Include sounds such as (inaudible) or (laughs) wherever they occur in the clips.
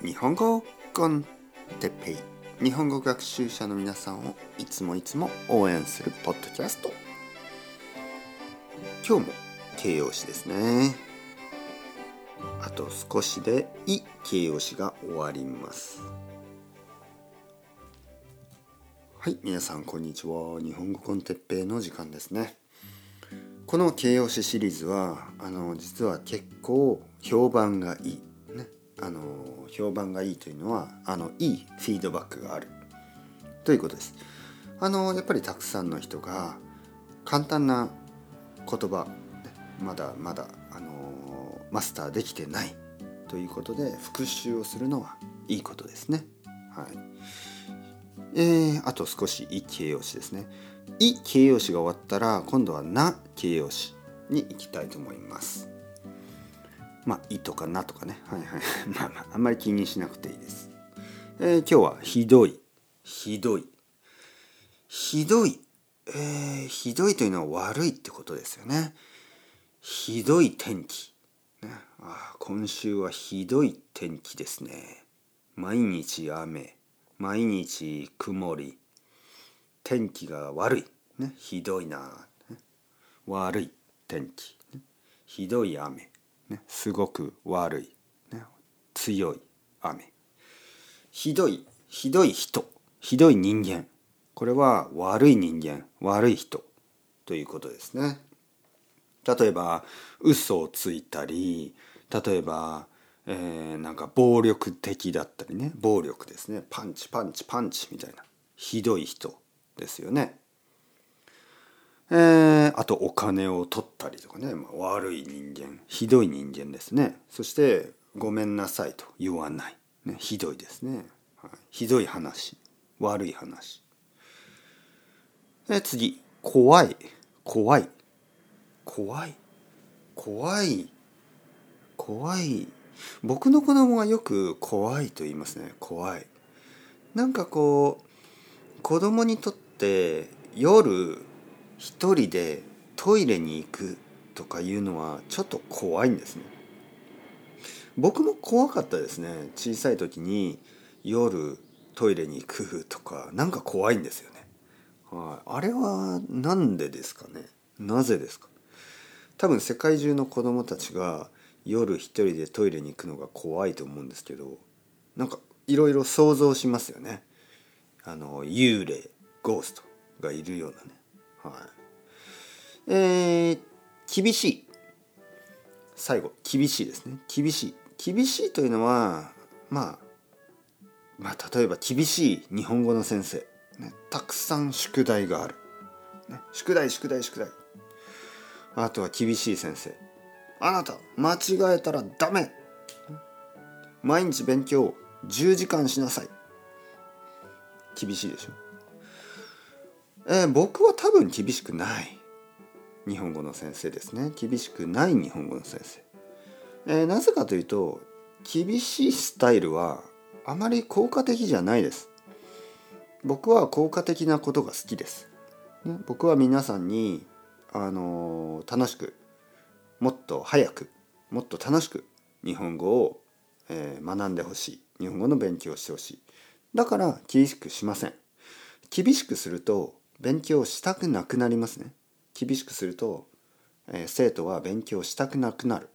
日本語コンテペイ。日本語学習者の皆さんをいつもいつも応援するポッドキャスト。今日も形容詞ですね。あと少しで「い」形容詞が終わります。はい皆さんこんにちは。日本語コンテッペイの時間ですね。この形容詞シリーズはあの実は結構評判がいい。あの評判がいいというのはあのいいフィードバックがあるということです。あのやっぱりたくさんの人が簡単な言葉まだまだあのマスターできてないということで復習をするのはいいことですね。はい。えー、あと少し「い」形容詞ですね。「い」形容詞が終わったら今度は「な」形容詞に行きたいと思います。まあ「い」とか「な」とかねはいはい (laughs) まあまああんまり気にしなくていいです。えー、今日は「ひどい」ひどいひどいえー、ひどいというのは悪いってことですよね。ひどい天気。ね、あ今週はひどい天気ですね。毎日雨。毎日曇り。天気が悪い。ね、ひどいな。悪い天気。ひどい雨。ね、すごく悪い、ね、強い雨。ひどいひどい人ひどい人間。これは悪い人間悪い人ということですね。例えば嘘をついたり例えば、えー、なんか暴力的だったりね暴力ですね。パンチパンチパンチみたいな。ひどい人ですよね。えー、あとお金を取ったりとかね、まあ、悪い人間ひどい人間ですね。そしてごめんなさいと言わない、ね、ひどいですね、はい、ひどい話。悪い話。え次。怖い。怖い。怖い。怖い。怖い。僕の子供はよく怖いと言いますね。怖い。なんかこう子供にとって夜一人でトイレに行くとかいうのはちょっと怖いんですね。僕も怖かったですね小さい時に夜トイレに行くとかなんか怖いんですよね。はい、あれは何でですかね？なぜですか？多分世界中の子供たちが夜一人でトイレに行くのが怖いと思うんですけどなんかいろいろ想像しますよね。あの幽霊ゴーストがいるようなねはい。えー、厳しい。最後、厳しいですね。厳しい。厳しいというのは、まあ、まあ、例えば厳しい日本語の先生。ね、たくさん宿題がある。ね、宿題、宿題、宿題。あとは厳しい先生。あなた、間違えたらダメ。毎日勉強10時間しなさい。厳しいでしょ。えー、僕は多分厳しくない。日本語の先生ですね。厳しくない日本語の先生、えー、なぜかというと厳しいスタイルはあまり効果的じゃないです。僕は効果的なことが好きです、ね、僕は皆さんにあのー、楽しくもっと早くもっと楽しく日本語を、えー、学んでほしい。日本語の勉強をしてほしい。だから厳しくしません。厳しくすると勉強したくなくなりますね。厳しくすると、えー、生徒は勉強したくなくなる。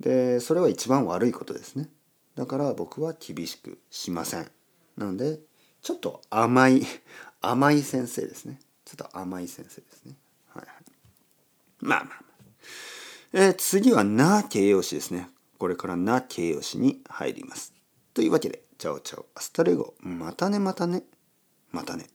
でそれは一番悪いことですね。だから僕は厳しくしません。なのでちょっと甘い (laughs) 甘い先生ですね。ちょっと甘い先生ですね。はいはい。まあまあまあ、えー、次はな形容詞ですね。これからな形容詞に入ります。というわけで chao chao hasta luego またねまたねまたね。